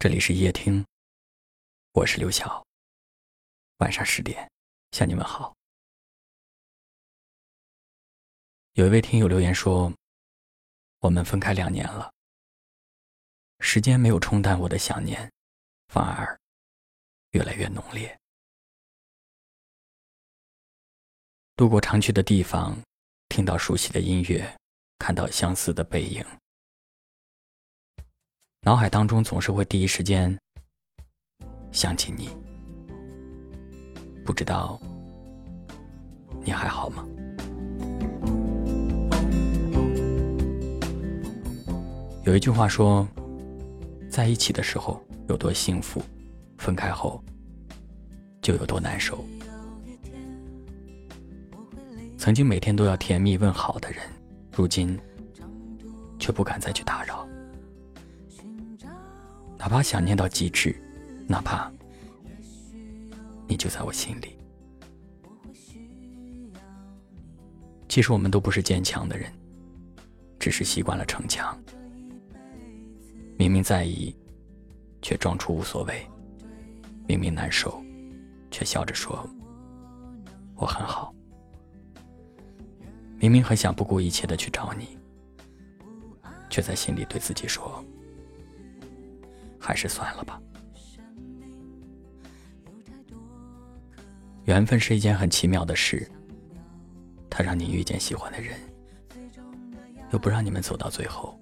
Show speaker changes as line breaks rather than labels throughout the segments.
这里是夜听，我是刘晓。晚上十点向你们好。有一位听友留言说：“我们分开两年了，时间没有冲淡我的想念，反而越来越浓烈。路过常去的地方，听到熟悉的音乐，看到相似的背影。”脑海当中总是会第一时间想起你，不知道你还好吗？有一句话说，在一起的时候有多幸福，分开后就有多难受。曾经每天都要甜蜜问好的人，如今却不敢再去打扰。哪怕想念到极致，哪怕你就在我心里。其实我们都不是坚强的人，只是习惯了逞强。明明在意，却装出无所谓；明明难受，却笑着说我很好。明明很想不顾一切的去找你，却在心里对自己说。还是算了吧。缘分是一件很奇妙的事，它让你遇见喜欢的人，又不让你们走到最后。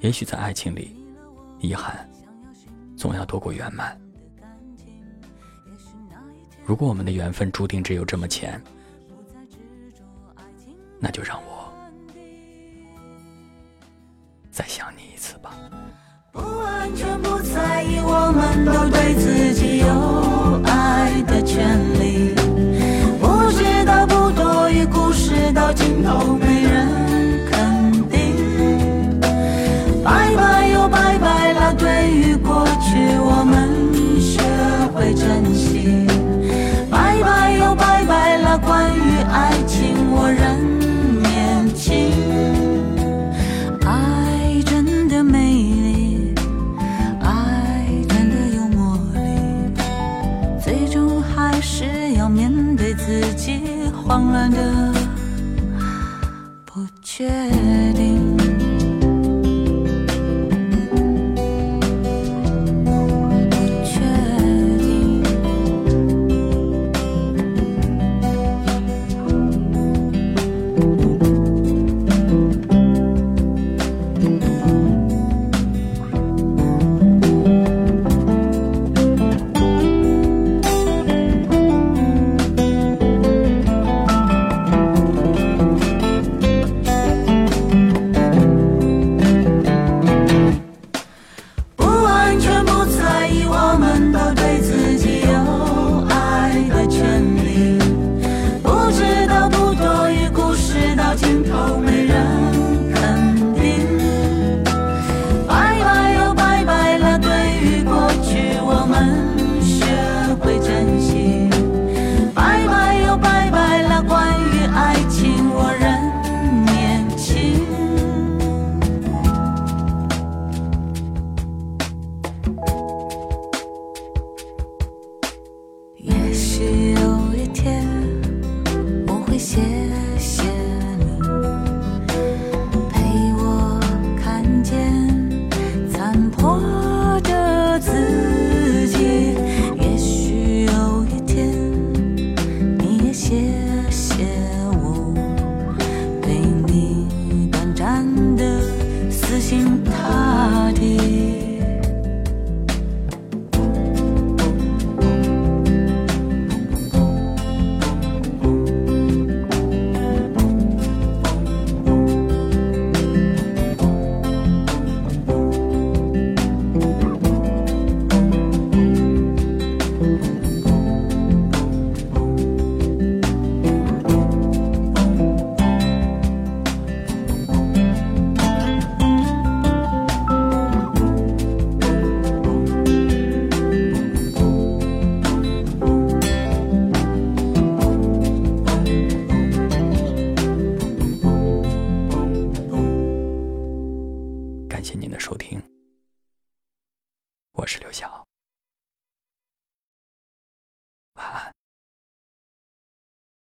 也许在爱情里，遗憾总要多过圆满。如果我们的缘分注定只有这么浅，那就让我。想你一次吧。
不安全，不在意，我们都对自己慢的。些感谢您的收听。
我是刘晓。晚安。